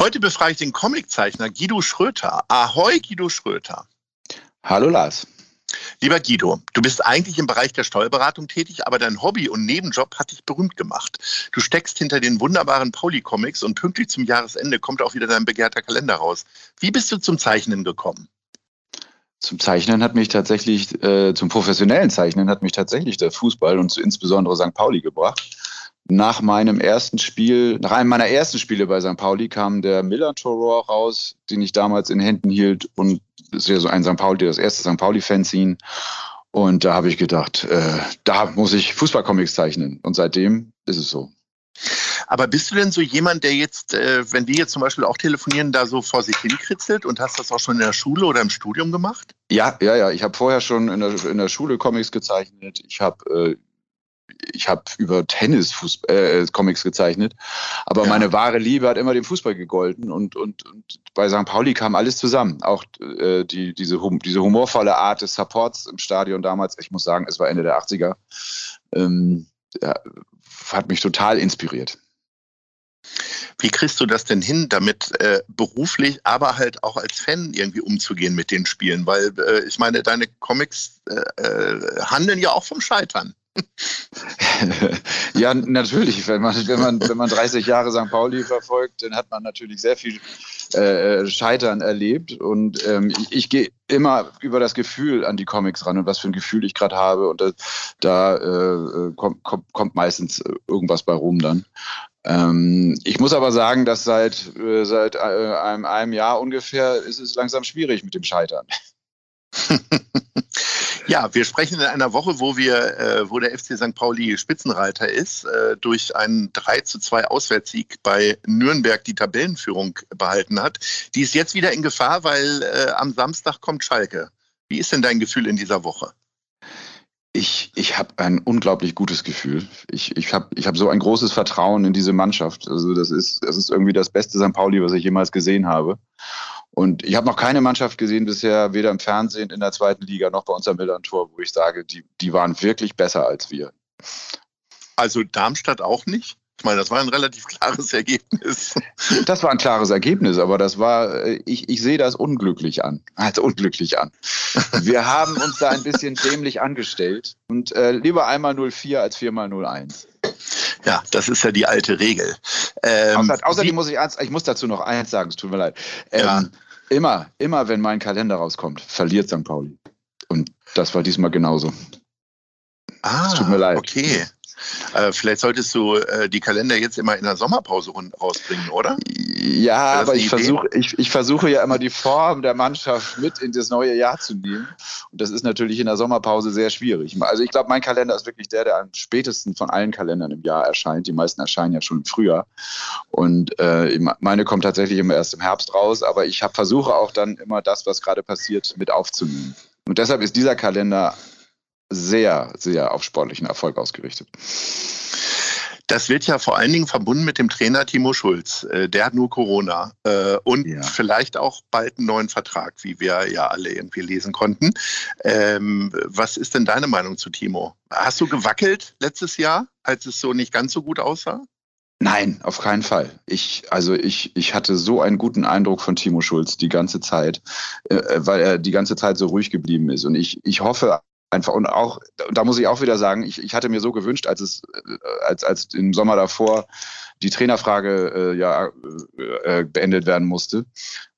Heute befrage ich den Comiczeichner Guido Schröter. Ahoi, Guido Schröter. Hallo Lars. Lieber Guido, du bist eigentlich im Bereich der Steuerberatung tätig, aber dein Hobby und Nebenjob hat dich berühmt gemacht. Du steckst hinter den wunderbaren Pauli-Comics und pünktlich zum Jahresende kommt auch wieder dein begehrter Kalender raus. Wie bist du zum Zeichnen gekommen? Zum Zeichnen hat mich tatsächlich, äh, zum professionellen Zeichnen hat mich tatsächlich der Fußball und insbesondere St. Pauli gebracht nach meinem ersten Spiel, nach einem meiner ersten Spiele bei St. Pauli kam der Miller Toror raus, den ich damals in Händen hielt und das ist ja so ein St. Pauli, das erste St. Pauli-Fanzine. Und da habe ich gedacht, äh, da muss ich Fußballcomics zeichnen. Und seitdem ist es so. Aber bist du denn so jemand, der jetzt, äh, wenn wir jetzt zum Beispiel auch telefonieren, da so vor sich hinkritzelt und hast das auch schon in der Schule oder im Studium gemacht? Ja, ja, ja. Ich habe vorher schon in der, in der Schule Comics gezeichnet. Ich habe äh, ich habe über Tennis äh, Comics gezeichnet, aber ja. meine wahre Liebe hat immer dem Fußball gegolten und, und, und bei St. Pauli kam alles zusammen. Auch äh, die, diese, hum diese humorvolle Art des Supports im Stadion damals, ich muss sagen, es war Ende der 80er, ähm, ja, hat mich total inspiriert. Wie kriegst du das denn hin, damit äh, beruflich, aber halt auch als Fan irgendwie umzugehen mit den Spielen? Weil äh, ich meine, deine Comics äh, äh handeln ja auch vom Scheitern. Ja, natürlich. Wenn man, wenn, man, wenn man 30 Jahre St. Pauli verfolgt, dann hat man natürlich sehr viel äh, Scheitern erlebt. Und ähm, ich, ich gehe immer über das Gefühl an die Comics ran und was für ein Gefühl ich gerade habe. Und da, da äh, kommt, kommt, kommt meistens irgendwas bei rum dann. Ähm, ich muss aber sagen, dass seit, äh, seit äh, einem, einem Jahr ungefähr ist es langsam schwierig mit dem Scheitern. Ja, wir sprechen in einer Woche, wo wir, äh, wo der FC St. Pauli Spitzenreiter ist, äh, durch einen 3 zu 2 Auswärtssieg bei Nürnberg die Tabellenführung behalten hat. Die ist jetzt wieder in Gefahr, weil äh, am Samstag kommt Schalke. Wie ist denn dein Gefühl in dieser Woche? Ich, ich habe ein unglaublich gutes Gefühl. Ich, ich habe ich hab so ein großes Vertrauen in diese Mannschaft. Also das ist, das ist irgendwie das beste St. Pauli, was ich jemals gesehen habe. Und ich habe noch keine Mannschaft gesehen bisher, weder im Fernsehen in der zweiten Liga noch bei uns am Millantor, wo ich sage, die, die waren wirklich besser als wir. Also Darmstadt auch nicht? Ich meine, das war ein relativ klares Ergebnis. Das war ein klares Ergebnis, aber das war, äh, ich, ich sehe das unglücklich an, als unglücklich an. Wir haben uns da ein bisschen dämlich angestellt und äh, lieber einmal 04 als viermal 01. Ja, das ist ja die alte Regel. Ähm, Außer, außerdem muss ich, ich muss dazu noch eins sagen, es tut mir leid. Ähm, ja. Immer, immer, wenn mein Kalender rauskommt, verliert St. Pauli. Und das war diesmal genauso. Ah, es tut mir leid. Okay. Äh, vielleicht solltest du äh, die Kalender jetzt immer in der Sommerpause rausbringen, oder? Ja, aber ich versuche, ich, ich versuche ja immer die Form der Mannschaft mit in das neue Jahr zu nehmen. Und das ist natürlich in der Sommerpause sehr schwierig. Also ich glaube, mein Kalender ist wirklich der, der am spätesten von allen Kalendern im Jahr erscheint. Die meisten erscheinen ja schon im Frühjahr. Und äh, meine kommt tatsächlich immer erst im Herbst raus. Aber ich hab, versuche auch dann immer das, was gerade passiert, mit aufzunehmen. Und deshalb ist dieser Kalender sehr, sehr auf sportlichen Erfolg ausgerichtet. Das wird ja vor allen Dingen verbunden mit dem Trainer Timo Schulz. Äh, der hat nur Corona äh, und ja. vielleicht auch bald einen neuen Vertrag, wie wir ja alle irgendwie lesen konnten. Ähm, was ist denn deine Meinung zu Timo? Hast du gewackelt letztes Jahr, als es so nicht ganz so gut aussah? Nein, auf keinen Fall. Ich, also ich, ich hatte so einen guten Eindruck von Timo Schulz die ganze Zeit, äh, weil er die ganze Zeit so ruhig geblieben ist. Und ich, ich hoffe einfach und auch, da muss ich auch wieder sagen, ich, ich hatte mir so gewünscht, als es, äh, als, als im Sommer davor die Trainerfrage äh, ja äh, beendet werden musste,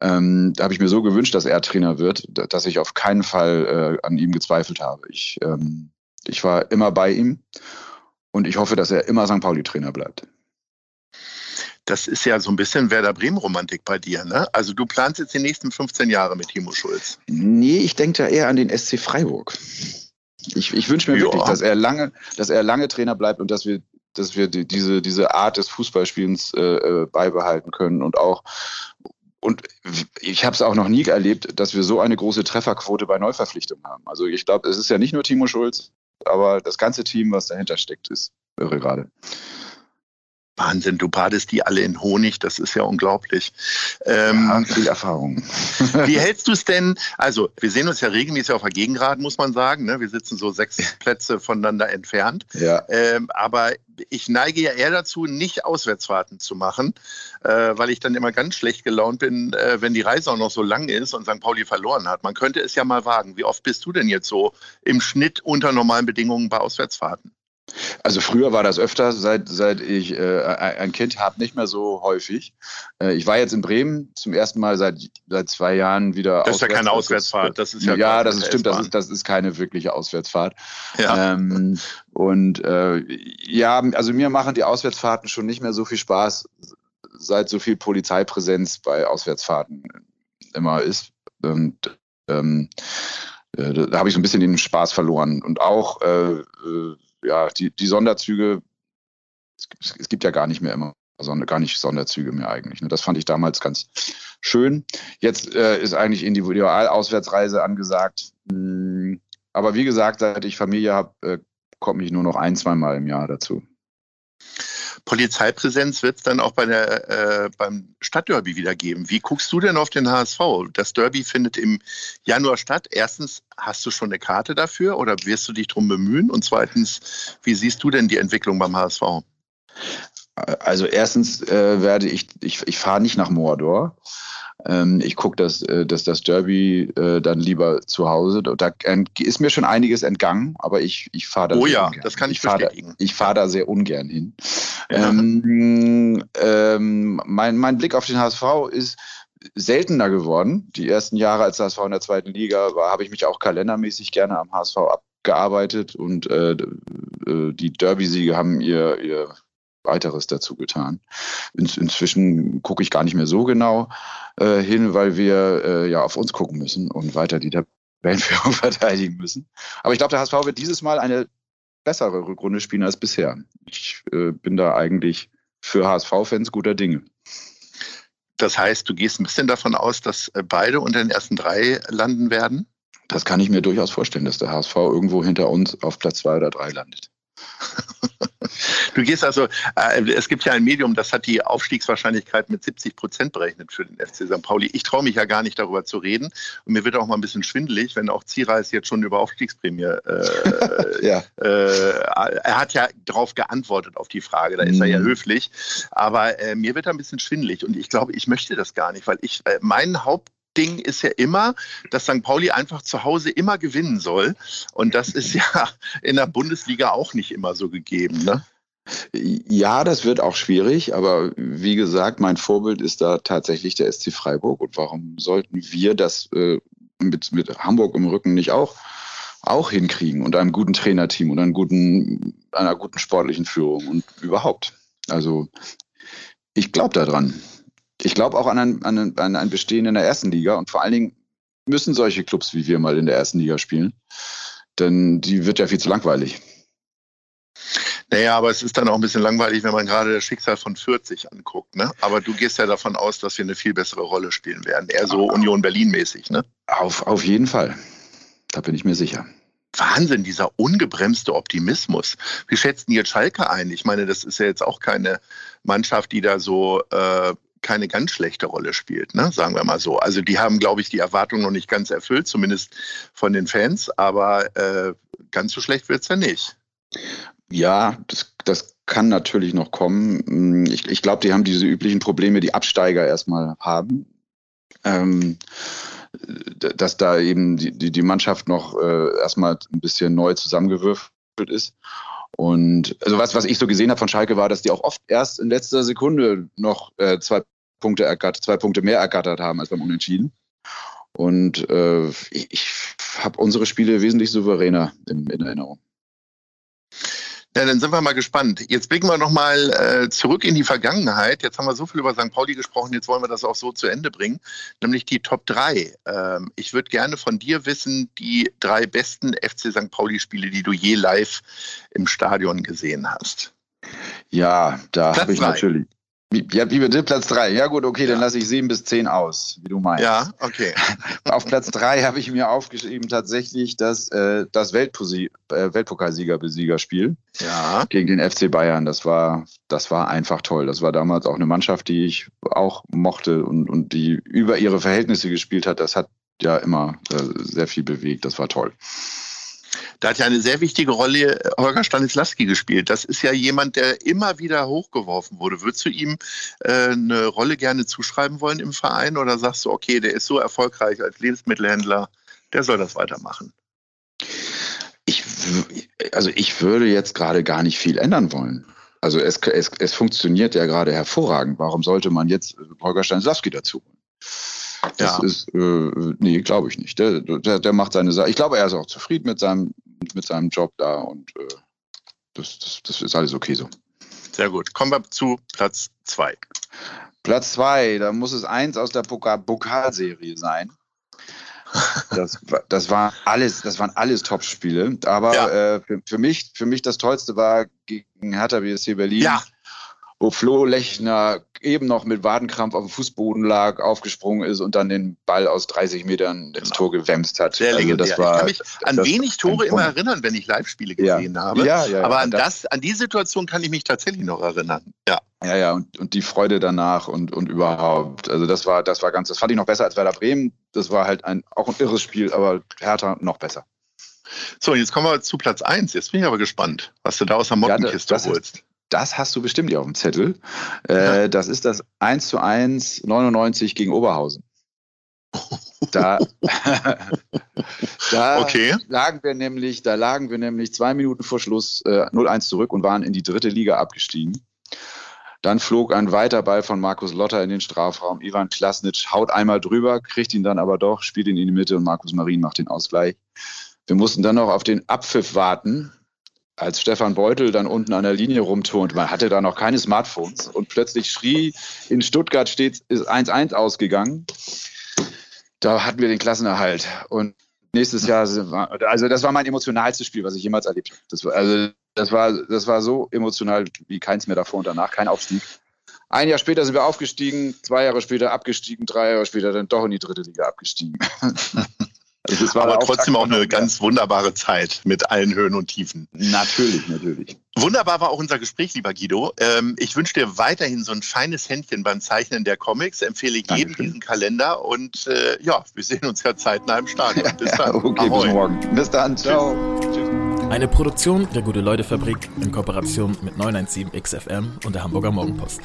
ähm, da habe ich mir so gewünscht, dass er Trainer wird, dass ich auf keinen Fall äh, an ihm gezweifelt habe. Ich, ähm, ich war immer bei ihm und ich hoffe, dass er immer St. Pauli-Trainer bleibt. Das ist ja so ein bisschen Werder Bremen-Romantik bei dir, ne? Also du planst jetzt die nächsten 15 Jahre mit Timo Schulz. Nee, ich denke da eher an den SC Freiburg. Ich, ich wünsche mir ja. wirklich, dass er lange, dass er lange Trainer bleibt und dass wir, dass wir die, diese, diese Art des Fußballspielens äh, äh beibehalten können und auch und ich habe es auch noch nie erlebt, dass wir so eine große Trefferquote bei Neuverpflichtungen haben. Also ich glaube, es ist ja nicht nur Timo Schulz, aber das ganze Team, was dahinter steckt, ist irre gerade. Wahnsinn, du badest die alle in Honig, das ist ja unglaublich. Ähm, ja, viel Erfahrung. wie hältst du es denn? Also, wir sehen uns ja regelmäßig auf der Gegengrad, muss man sagen. Ne? Wir sitzen so sechs Plätze voneinander entfernt. Ja. Ähm, aber ich neige ja eher dazu, nicht Auswärtsfahrten zu machen, äh, weil ich dann immer ganz schlecht gelaunt bin, äh, wenn die Reise auch noch so lang ist und St. Pauli verloren hat. Man könnte es ja mal wagen. Wie oft bist du denn jetzt so im Schnitt unter normalen Bedingungen bei Auswärtsfahrten? Also früher war das öfter, seit, seit ich äh, ein Kind habe, nicht mehr so häufig. Äh, ich war jetzt in Bremen zum ersten Mal seit, seit zwei Jahren wieder. Das ist ja keine Auswärtsfahrt, das ist ja. Ja, das ist, stimmt, das ist, das ist keine wirkliche Auswärtsfahrt. Ja. Ähm, und äh, ja, also mir machen die Auswärtsfahrten schon nicht mehr so viel Spaß, seit so viel Polizeipräsenz bei Auswärtsfahrten immer ist. Und ähm, äh, da habe ich so ein bisschen den Spaß verloren. Und auch äh, äh ja, die, die Sonderzüge, es, es, gibt ja gar nicht mehr immer, also gar nicht Sonderzüge mehr eigentlich. Ne? Das fand ich damals ganz schön. Jetzt äh, ist eigentlich Individualauswärtsreise angesagt. Hm, aber wie gesagt, seit ich Familie habe, äh, komme ich nur noch ein, zweimal im Jahr dazu. Polizeipräsenz wird es dann auch bei der, äh, beim Stadtderby wieder geben. Wie guckst du denn auf den HSV? Das Derby findet im Januar statt. Erstens, hast du schon eine Karte dafür oder wirst du dich darum bemühen? Und zweitens, wie siehst du denn die Entwicklung beim HSV? Also erstens äh, werde ich, ich, ich fahre nicht nach Mordor. Ähm, ich gucke, dass, äh, dass das Derby äh, dann lieber zu Hause. Da ist mir schon einiges entgangen, aber ich, ich fahre da. Oh ja, ungern. das kann ich, ich bestätigen. Da, ich fahre da sehr ungern hin. Ja. Ähm, ähm, mein, mein Blick auf den HSV ist seltener geworden. Die ersten Jahre, als HSV in der zweiten Liga war, habe ich mich auch kalendermäßig gerne am HSV abgearbeitet und äh, äh, die Derby-Siege haben ihr, ihr weiteres dazu getan. In, inzwischen gucke ich gar nicht mehr so genau äh, hin, weil wir äh, ja auf uns gucken müssen und weiter die Tabellenführung verteidigen müssen. Aber ich glaube, der HSV wird dieses Mal eine bessere Rückrunde spielen als bisher. Ich äh, bin da eigentlich für HSV-Fans guter Dinge. Das heißt, du gehst ein bisschen davon aus, dass äh, beide unter den ersten drei landen werden? Das kann ich mir durchaus vorstellen, dass der HSV irgendwo hinter uns auf Platz zwei oder drei landet. Du gehst also, äh, es gibt ja ein Medium, das hat die Aufstiegswahrscheinlichkeit mit 70 Prozent berechnet für den FC St. Pauli. Ich traue mich ja gar nicht darüber zu reden. Und mir wird auch mal ein bisschen schwindelig, wenn auch Ziereis jetzt schon über Aufstiegsprämie. Äh, ja. äh, er hat ja darauf geantwortet auf die Frage, da ist mhm. er ja mhm. höflich. Aber äh, mir wird er ein bisschen schwindelig und ich glaube, ich möchte das gar nicht, weil ich, äh, mein Haupt Ding ist ja immer, dass St. Pauli einfach zu Hause immer gewinnen soll. Und das ist ja in der Bundesliga auch nicht immer so gegeben. Ne? Ja, das wird auch schwierig, aber wie gesagt, mein Vorbild ist da tatsächlich der SC Freiburg. Und warum sollten wir das äh, mit, mit Hamburg im Rücken nicht auch, auch hinkriegen und einem guten Trainerteam und einem guten, einer guten sportlichen Führung und überhaupt? Also ich glaube daran. Ich glaube auch an ein, an, ein, an ein Bestehen in der ersten Liga und vor allen Dingen müssen solche Clubs wie wir mal in der ersten Liga spielen, denn die wird ja viel zu langweilig. Naja, aber es ist dann auch ein bisschen langweilig, wenn man gerade das Schicksal von 40 anguckt. Ne? Aber du gehst ja davon aus, dass wir eine viel bessere Rolle spielen werden. Eher so Union Berlin-mäßig, ne? Auf, auf jeden Fall. Da bin ich mir sicher. Wahnsinn, dieser ungebremste Optimismus. Wie schätzen jetzt Schalke ein? Ich meine, das ist ja jetzt auch keine Mannschaft, die da so äh, keine ganz schlechte Rolle spielt, ne? sagen wir mal so. Also die haben, glaube ich, die Erwartungen noch nicht ganz erfüllt, zumindest von den Fans, aber äh, ganz so schlecht wird es ja nicht. Ja, das, das kann natürlich noch kommen. Ich, ich glaube, die haben diese üblichen Probleme, die Absteiger erstmal haben. Ähm, dass da eben die, die, die Mannschaft noch äh, erstmal ein bisschen neu zusammengewürfelt ist. Und also was, was ich so gesehen habe von Schalke war, dass die auch oft erst in letzter Sekunde noch äh, zwei Punkte ergattert, zwei Punkte mehr ergattert haben als beim Unentschieden. Und äh, ich, ich habe unsere Spiele wesentlich souveräner in, in Erinnerung. Ja, dann sind wir mal gespannt. Jetzt blicken wir nochmal äh, zurück in die Vergangenheit. Jetzt haben wir so viel über St. Pauli gesprochen, jetzt wollen wir das auch so zu Ende bringen, nämlich die Top 3. Ähm, ich würde gerne von dir wissen, die drei besten FC St. Pauli-Spiele, die du je live im Stadion gesehen hast. Ja, da habe ich natürlich. Ja, wie bitte? Platz drei. Ja gut, okay, ja. dann lasse ich sieben bis zehn aus, wie du meinst. Ja, okay. Auf Platz drei habe ich mir aufgeschrieben tatsächlich das, äh, das Weltposi äh, Weltpokalsieger-Besiegerspiel ja. gegen den FC Bayern. Das war, das war einfach toll. Das war damals auch eine Mannschaft, die ich auch mochte und, und die über ihre Verhältnisse gespielt hat. Das hat ja immer äh, sehr viel bewegt. Das war toll. Da hat ja eine sehr wichtige Rolle äh, Holger Stanislawski gespielt. Das ist ja jemand, der immer wieder hochgeworfen wurde. Würdest du ihm äh, eine Rolle gerne zuschreiben wollen im Verein oder sagst du, okay, der ist so erfolgreich als Lebensmittelhändler, der soll das weitermachen? Ich, also ich würde jetzt gerade gar nicht viel ändern wollen. Also es, es, es funktioniert ja gerade hervorragend. Warum sollte man jetzt Holger Stanislawski dazu holen? Das ja. ist, äh, nee, glaube ich nicht. Der, der, der macht seine Sache. Ich glaube, er ist auch zufrieden mit seinem, mit seinem Job da und äh, das, das, das ist alles okay so. Sehr gut. Kommen wir zu Platz zwei. Platz zwei, da muss es eins aus der Pokalserie sein. Das, das war alles, das waren alles Top-Spiele. Aber ja. äh, für, für, mich, für mich das Tollste war gegen Hertha BSC Berlin. Ja wo Flo Lechner eben noch mit Wadenkrampf auf dem Fußboden lag, aufgesprungen ist und dann den Ball aus 30 Metern ins genau. Tor gewämst hat. Sehr also das war, ich kann mich an wenig Tore immer erinnern, wenn ich Live-Spiele gesehen ja. habe. Ja, ja, Aber an, das, an die Situation kann ich mich tatsächlich noch erinnern. Ja. Ja, ja, und, und die Freude danach und, und überhaupt. Also das war, das war ganz, das fand ich noch besser als Werder Bremen. Das war halt ein, auch ein irres Spiel, aber Hertha noch besser. So, jetzt kommen wir zu Platz 1. Jetzt bin ich aber gespannt, was du da aus der Mottenkiste ja, holst. Ist, das hast du bestimmt hier auf dem Zettel. Äh, das ist das 1 zu 1 99 gegen Oberhausen. Da, da okay. lagen wir nämlich, da lagen wir nämlich zwei Minuten vor Schluss äh, 0-1 zurück und waren in die dritte Liga abgestiegen. Dann flog ein weiter Ball von Markus Lotter in den Strafraum. Ivan Klasnitsch haut einmal drüber, kriegt ihn dann aber doch, spielt ihn in die Mitte und Markus Marin macht den Ausgleich. Wir mussten dann noch auf den Abpfiff warten als Stefan Beutel dann unten an der Linie rumturnt, man hatte da noch keine Smartphones und plötzlich schrie, in Stuttgart steht, ist 1-1 ausgegangen. Da hatten wir den Klassenerhalt. Und nächstes Jahr, also das war mein emotionalstes Spiel, was ich jemals erlebt habe. Das war, also das war, das war so emotional wie keins mehr davor und danach, kein Aufstieg. Ein Jahr später sind wir aufgestiegen, zwei Jahre später abgestiegen, drei Jahre später dann doch in die dritte Liga abgestiegen. Also es war aber trotzdem auch eine ganz wunderbare Zeit mit allen Höhen und Tiefen. Natürlich, natürlich. Wunderbar war auch unser Gespräch, lieber Guido. Ähm, ich wünsche dir weiterhin so ein feines Händchen beim Zeichnen der Comics. Empfehle jedem Dankeschön. diesen Kalender und äh, ja, wir sehen uns ja zeitnah im Stadion. Bis dann. okay, Ahoi. bis morgen. Bis dann. Ciao. Tschüss. Eine Produktion der Gute-Leute-Fabrik in Kooperation mit 917 XFM und der Hamburger Morgenpost.